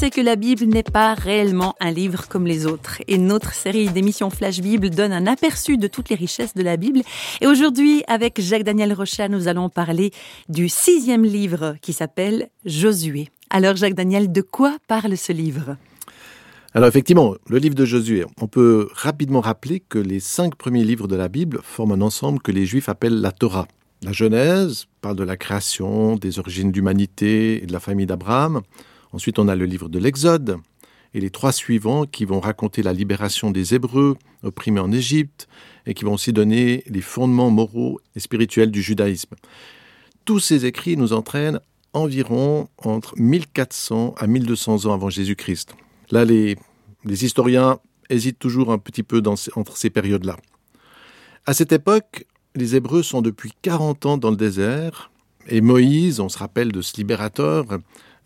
C'est que la Bible n'est pas réellement un livre comme les autres. Et notre série d'émissions Flash Bible donne un aperçu de toutes les richesses de la Bible. Et aujourd'hui, avec Jacques-Daniel Rochat, nous allons parler du sixième livre qui s'appelle Josué. Alors Jacques-Daniel, de quoi parle ce livre? Alors effectivement, le livre de Josué, on peut rapidement rappeler que les cinq premiers livres de la Bible forment un ensemble que les Juifs appellent la Torah. La Genèse parle de la création, des origines d'humanité et de la famille d'Abraham. Ensuite, on a le livre de l'Exode et les trois suivants qui vont raconter la libération des Hébreux opprimés en Égypte et qui vont aussi donner les fondements moraux et spirituels du judaïsme. Tous ces écrits nous entraînent environ entre 1400 à 1200 ans avant Jésus-Christ. Là, les, historiens hésitent toujours un petit peu entre ces périodes-là. À cette époque, les Hébreux sont depuis 40 ans dans le désert, et Moïse, on se rappelle de ce libérateur,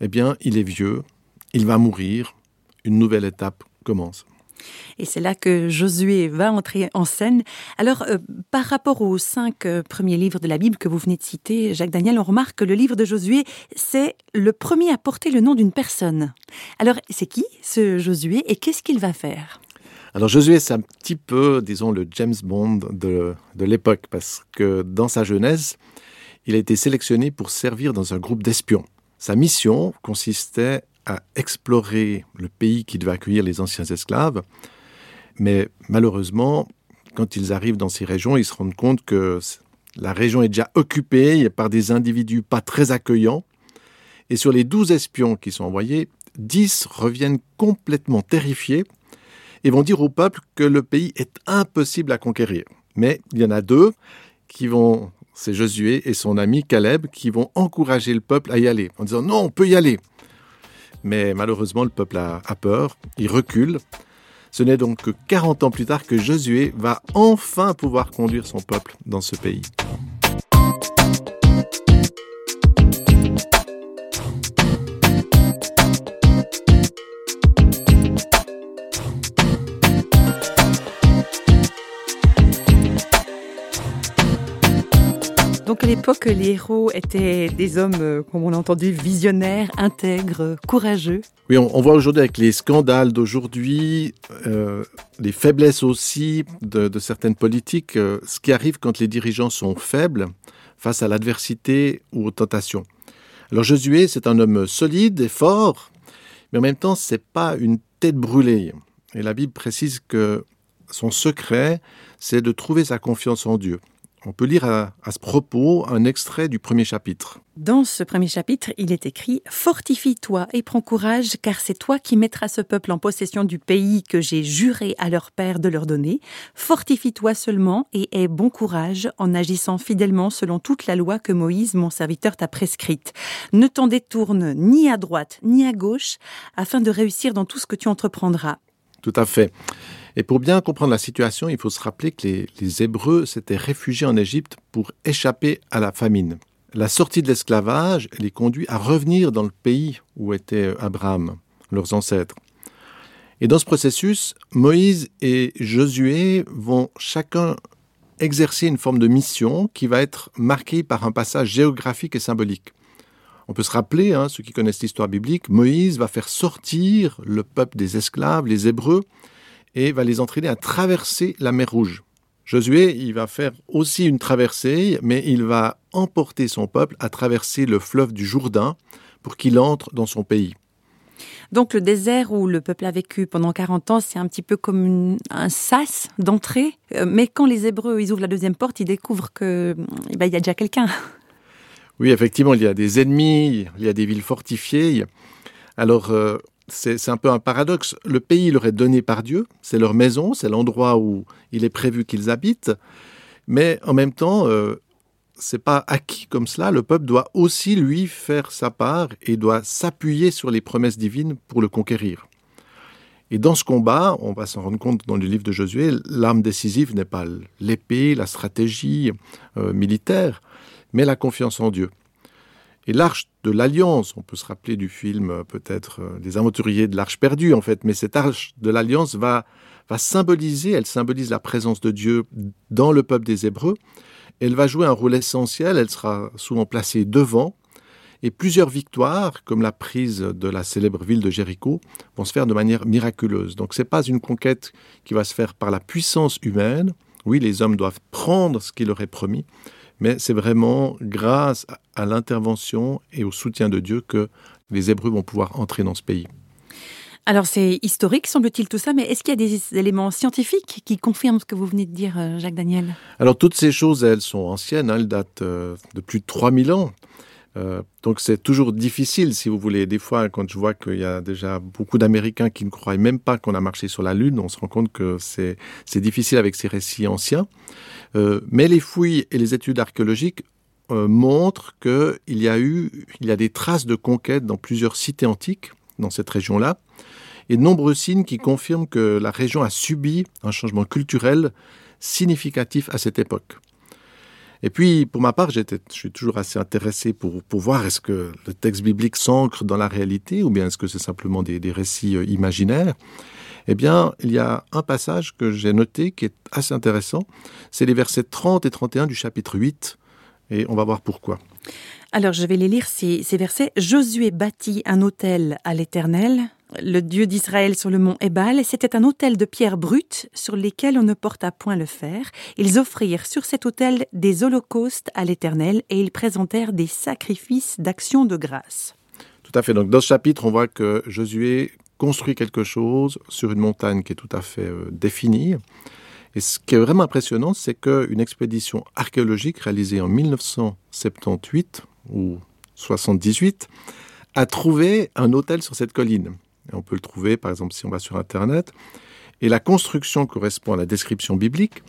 eh bien, il est vieux, il va mourir, une nouvelle étape commence. Et c'est là que Josué va entrer en scène. Alors, euh, par rapport aux cinq euh, premiers livres de la Bible que vous venez de citer, Jacques Daniel, on remarque que le livre de Josué, c'est le premier à porter le nom d'une personne. Alors, c'est qui ce Josué et qu'est-ce qu'il va faire? Alors Josué, c'est un petit peu, disons, le James Bond de, de l'époque, parce que dans sa jeunesse, il a été sélectionné pour servir dans un groupe d'espions. Sa mission consistait à explorer le pays qui devait accueillir les anciens esclaves, mais malheureusement, quand ils arrivent dans ces régions, ils se rendent compte que la région est déjà occupée par des individus pas très accueillants, et sur les douze espions qui sont envoyés, dix reviennent complètement terrifiés et vont dire au peuple que le pays est impossible à conquérir. Mais il y en a deux qui vont, c'est Josué et son ami Caleb, qui vont encourager le peuple à y aller, en disant non, on peut y aller. Mais malheureusement, le peuple a, peur, il recule. Ce n'est donc que 40 ans plus tard que Josué va enfin pouvoir conduire son peuple dans ce pays. Donc à l'époque, les héros étaient des hommes, euh, comme on l'a entendu, visionnaires, intègres, courageux. Oui, on, voit aujourd'hui avec les scandales d'aujourd'hui, euh, les faiblesses aussi de, de certaines politiques, euh, ce qui arrive quand les dirigeants sont faibles face à l'adversité ou aux tentations. Alors Josué, c'est un homme solide et fort, mais en même temps, c'est pas une tête brûlée. Et la Bible précise que son secret, c'est de trouver sa confiance en Dieu. On peut lire à, à, ce propos un extrait du premier chapitre. Dans ce premier chapitre, il est écrit Fortifie-toi et prends courage, car c'est toi qui mettras ce peuple en possession du pays que j'ai juré à leur père de leur donner. Fortifie-toi seulement et aie bon courage en agissant fidèlement selon toute la loi que Moïse, mon serviteur, t'a prescrite. Ne t'en détourne ni à droite ni à gauche, afin de réussir dans tout ce que tu entreprendras. Tout à fait. Et pour bien comprendre la situation, il faut se rappeler que les, Hébreux s'étaient réfugiés en Égypte pour échapper à la famine. La sortie de l'esclavage les conduit à revenir dans le pays où était Abraham, leurs ancêtres. Et dans ce processus, Moïse et Josué vont chacun exercer une forme de mission qui va être marquée par un passage géographique et symbolique. On peut se rappeler, hein, ceux qui connaissent l'histoire biblique, Moïse va faire sortir le peuple des esclaves, les Hébreux, et va les entraîner à traverser la mer Rouge. Josué, il va faire aussi une traversée, mais il va emporter son peuple à traverser le fleuve du Jourdain pour qu'il entre dans son pays. Donc le désert où le peuple a vécu pendant 40 ans, c'est un petit peu comme une, un sas d'entrée. Euh, mais quand les Hébreux ils ouvrent la deuxième porte, ils découvrent que eh ben, il y a déjà quelqu'un. Oui, effectivement, il y a des ennemis, il y a des villes fortifiées. Alors, euh, c'est un peu un paradoxe. Le pays leur est donné par Dieu, c'est leur maison, c'est l'endroit où il est prévu qu'ils habitent, mais en même temps, euh, c'est pas acquis comme cela. Le peuple doit aussi lui faire sa part et doit s'appuyer sur les promesses divines pour le conquérir. Et dans ce combat, on va s'en rendre compte dans le livre de Josué, l'arme décisive n'est pas l'épée, la stratégie euh, militaire, mais la confiance en Dieu. Et l'arche de l'alliance, on peut se rappeler du film euh, peut-être euh, Les aventuriers de l'arche perdue en fait, mais cette arche de l'alliance va, va symboliser, elle symbolise la présence de Dieu dans le peuple des Hébreux. Elle va jouer un rôle essentiel, elle sera souvent placée devant, et plusieurs victoires, comme la prise de la célèbre ville de Jéricho, vont se faire de manière miraculeuse. Donc ce n'est pas une conquête qui va se faire par la puissance humaine. Oui, les hommes doivent prendre ce qu'il leur est promis, mais c'est vraiment grâce à l'intervention et au soutien de Dieu que les Hébreux vont pouvoir entrer dans ce pays. Alors c'est historique, semble-t-il, tout ça, mais est-ce qu'il y a des éléments scientifiques qui confirment ce que vous venez de dire, euh, Jacques Daniel? Alors toutes ces choses, elles sont anciennes, hein, elles datent euh, de plus de 3000 ans. Euh, donc c'est toujours difficile, si vous voulez. Des fois, quand je vois qu'il y a déjà beaucoup d'Américains qui ne croient même pas qu'on a marché sur la Lune, on se rend compte que c'est difficile avec ces récits anciens. Euh, mais les fouilles et les études archéologiques euh, montrent qu'il y a eu, il y a des traces de conquête dans plusieurs cités antiques dans cette région-là, et de nombreux signes qui confirment que la région a subi un changement culturel significatif à cette époque. Et puis, pour ma part, je suis toujours assez intéressé pour, pour voir est-ce que le texte biblique s'ancre dans la réalité ou bien est-ce que c'est simplement des, récits euh, imaginaires. Eh bien, il y a un passage que j'ai noté qui est assez intéressant. C'est les versets 30 et 31 du chapitre 8. Et on va voir pourquoi. Alors, je vais les lire, ces, ces versets. Josué bâtit un autel à l'Éternel, le Dieu d'Israël sur le mont Ebal, c'était un autel de pierres brutes sur lesquelles on ne porta point le fer. Ils offrirent sur cet autel des holocaustes à l'Éternel et ils présentèrent des sacrifices d'action de grâce. Tout à fait. Donc dans ce chapitre, on voit que Josué construit quelque chose sur une montagne qui est tout à fait euh, définie. Et ce qui est vraiment impressionnant, c'est qu'une expédition archéologique réalisée en 1978 ou 78 a trouvé un hôtel sur cette colline. On peut le trouver, par exemple, si on va sur Internet. Et la construction correspond à la description biblique.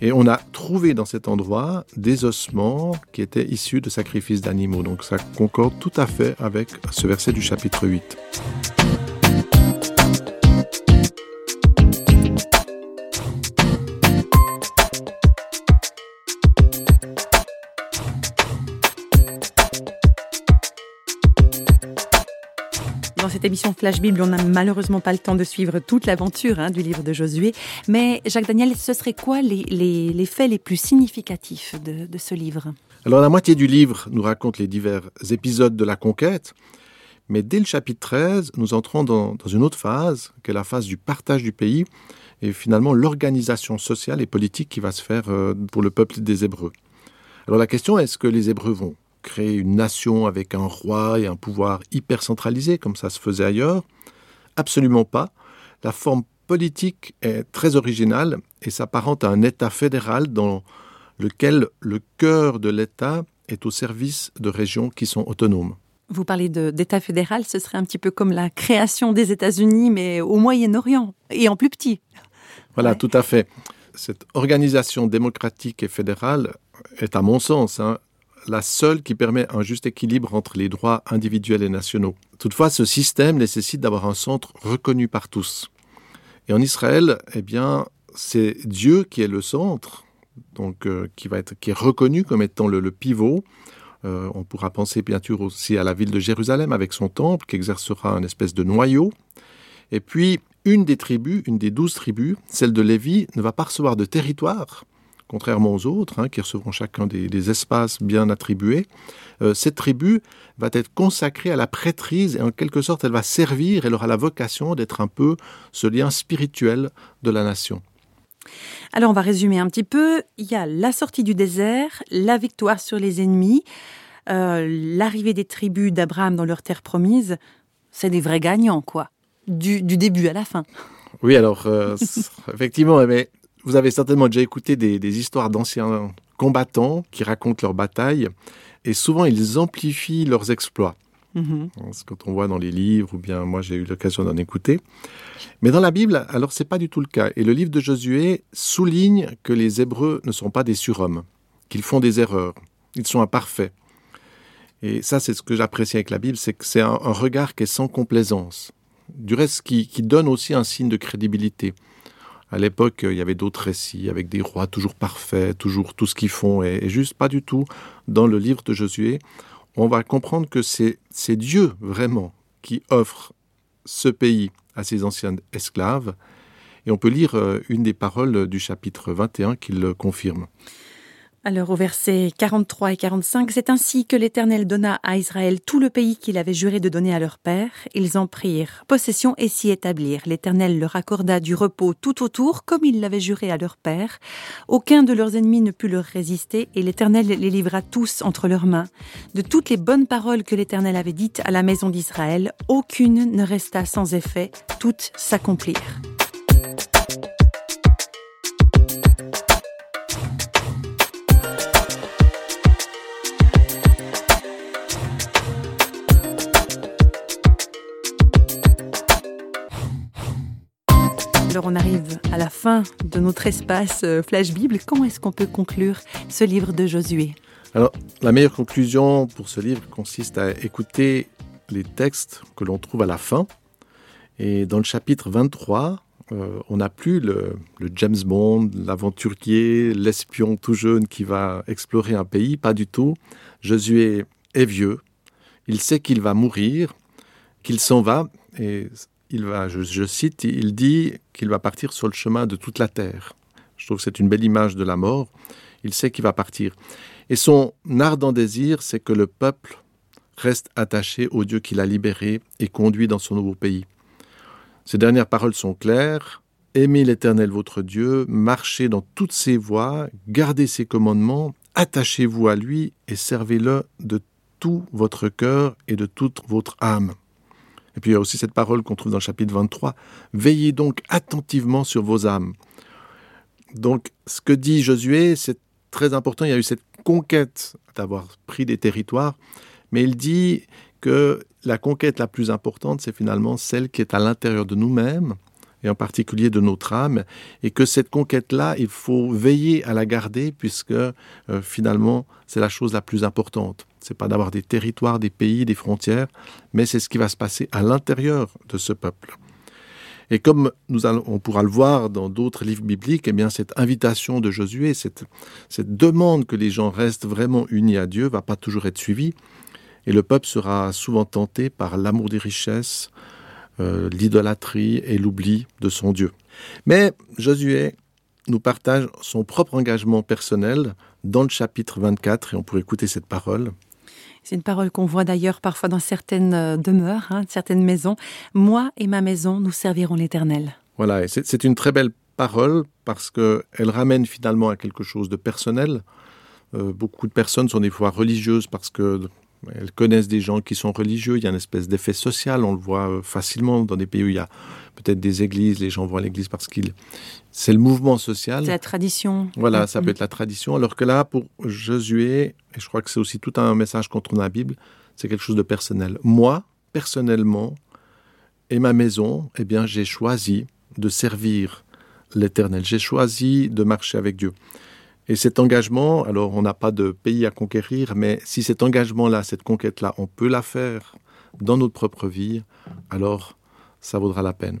Et on a trouvé dans cet endroit des ossements qui étaient issus de sacrifices d'animaux. Donc ça concorde tout à fait avec ce verset du chapitre 8. Cette émission Flash Bible, on n'a malheureusement pas le temps de suivre toute l'aventure hein, du livre de Josué. Mais Jacques Daniel, ce serait quoi les, faits les plus significatifs de, ce livre? Alors la moitié du livre nous raconte les divers épisodes de la conquête. Mais dès le chapitre 13, nous entrons dans, dans une autre phase, qui est la phase du partage du pays, et finalement l'organisation sociale et politique qui va se faire euh, pour le peuple des Hébreux. Alors la question est, est-ce que les Hébreux vont créer une nation avec un roi et un pouvoir hyper centralisé comme ça se faisait ailleurs? Absolument pas. La forme politique est très originale et s'apparente à un État fédéral dans lequel le cœur de l'État est au service de régions qui sont autonomes. Vous parlez d'État fédéral, ce serait un petit peu comme la création des États-Unis, mais au Moyen-Orient et en plus petit. Voilà, tout à fait. Cette organisation démocratique et fédérale est, à mon sens, hein, la seule qui permet un juste équilibre entre les droits individuels et nationaux. Toutefois, ce système nécessite d'avoir un centre reconnu par tous. Et en Israël, eh bien, c'est Dieu qui est le centre, donc euh, qui va être qui est reconnu comme étant le, pivot. Euh, on pourra penser bien sûr aussi à la ville de Jérusalem avec son temple qui exercera un espèce de noyau. Et puis une des tribus, une des douze tribus, celle de Lévi, ne va pas recevoir de territoire, contrairement aux autres, hein, qui recevront chacun des, espaces bien attribués, euh, cette tribu va être consacrée à la prêtrise et en quelque sorte elle va servir, elle aura la vocation d'être un peu ce lien spirituel de la nation. Alors on va résumer un petit peu. Il y a la sortie du désert, la victoire sur les ennemis, euh, l'arrivée des tribus d'Abraham dans leur terre promise. C'est des vrais gagnants, quoi. Du, début à la fin. Oui, alors, euh, effectivement, mais vous avez certainement déjà écouté des, histoires d'anciens combattants qui racontent leurs batailles, et souvent ils amplifient leurs exploits. Mm-hmm. Ce Quand on voit dans les livres, ou bien moi j'ai eu l'occasion d'en écouter. Mais dans la Bible, alors c'est pas du tout le cas. Et le livre de Josué souligne que les Hébreux ne sont pas des surhommes, qu'ils font des erreurs, ils sont imparfaits. Et ça, c'est ce que j'apprécie avec la Bible, c'est que c'est un, regard qui est sans complaisance. Du reste, qui donne aussi un signe de crédibilité. À l'époque, il y avait d'autres récits avec des rois toujours parfaits, toujours tout ce qu'ils font, et, juste pas du tout. Dans le livre de Josué, on va comprendre que c'est Dieu vraiment qui offre ce pays à ses anciens esclaves. Et on peut lire euh, une des paroles du chapitre 21 qui le confirme. Alors au verset 43 et 45, c'est ainsi que l'Éternel donna à Israël tout le pays qu'il avait juré de donner à leur père. Ils en prirent possession et s'y établirent. L'Éternel leur accorda du repos tout autour, comme il l'avait juré à leur père. Aucun de leurs ennemis ne put leur résister, et l'Éternel les livra tous entre leurs mains. De toutes les bonnes paroles que l'Éternel avait dites à la maison d'Israël, aucune ne resta sans effet, toutes s'accomplirent. On arrive à la fin de notre espace euh, Flash Bible. Comment est-ce qu'on peut conclure ce livre de Josué? Alors la meilleure conclusion pour ce livre consiste à écouter les textes que l'on trouve à la fin. Et dans le chapitre 23, euh, on n'a plus le, le, James Bond, l'aventurier, l'espion tout jeune qui va explorer un pays, pas du tout. Josué est vieux, il sait qu'il va mourir, qu'il s'en va, et il va, je, cite, il dit qu'il va partir sur le chemin de toute la terre. Je trouve que c'est une belle image de la mort. Il sait qu'il va partir. Et son ardent désir, c'est que le peuple reste attaché au Dieu qui l'a libéré et conduit dans son nouveau pays. Ces dernières paroles sont claires. Aimez l'Éternel votre Dieu, marchez dans toutes ses voies, gardez ses commandements, attachez-vous à lui et servez-le de tout votre cœur et de toute votre âme. Et puis il y a aussi cette parole qu'on trouve dans le chapitre 23, Veillez donc attentivement sur vos âmes. Donc ce que dit Josué, c'est très important, il y a eu cette conquête d'avoir pris des territoires, mais il dit que la conquête la plus importante, c'est finalement celle qui est à l'intérieur de nous-mêmes, et en particulier de notre âme, et que cette conquête-là, il faut veiller à la garder, puisque euh, finalement, c'est la chose la plus importante. C'est pas d'avoir des territoires, des pays, des frontières, mais c'est ce qui va se passer à l'intérieur de ce peuple. Et comme nous allons, on pourra le voir dans d'autres livres bibliques, eh bien cette invitation de Josué, cette, cette demande que les gens restent vraiment unis à Dieu, va pas toujours être suivie. Et le peuple sera souvent tenté par l'amour des richesses, euh, l'idolâtrie et l'oubli de son Dieu. Mais Josué nous partage son propre engagement personnel dans le chapitre 24 et on pourrait écouter cette parole. C'est une parole qu'on voit d'ailleurs parfois dans certaines euh, demeures, hein, certaines maisons. Moi et ma maison, nous servirons l'Éternel. Voilà, c'est une très belle parole parce qu'elle ramène finalement à quelque chose de personnel. Euh, beaucoup de personnes sont des fois religieuses parce que elles connaissent des gens qui sont religieux. Il y a une espèce d'effet social. On le voit euh, facilement dans des pays où il y a peut-être des églises. Les gens vont à l'église parce qu'il c'est le mouvement social. C'est la tradition. Voilà, ça peut être la tradition. Alors que là, pour Josué, et je crois que c'est aussi tout un message dans la Bible, c'est quelque chose de personnel. Moi, personnellement, et ma maison, eh bien, j'ai choisi de servir l'Éternel. J'ai choisi de marcher avec Dieu. Et cet engagement, alors on n'a pas de pays à conquérir, mais si cet engagement-là, cette conquête-là, on peut la faire dans notre propre vie, alors ça vaudra la peine.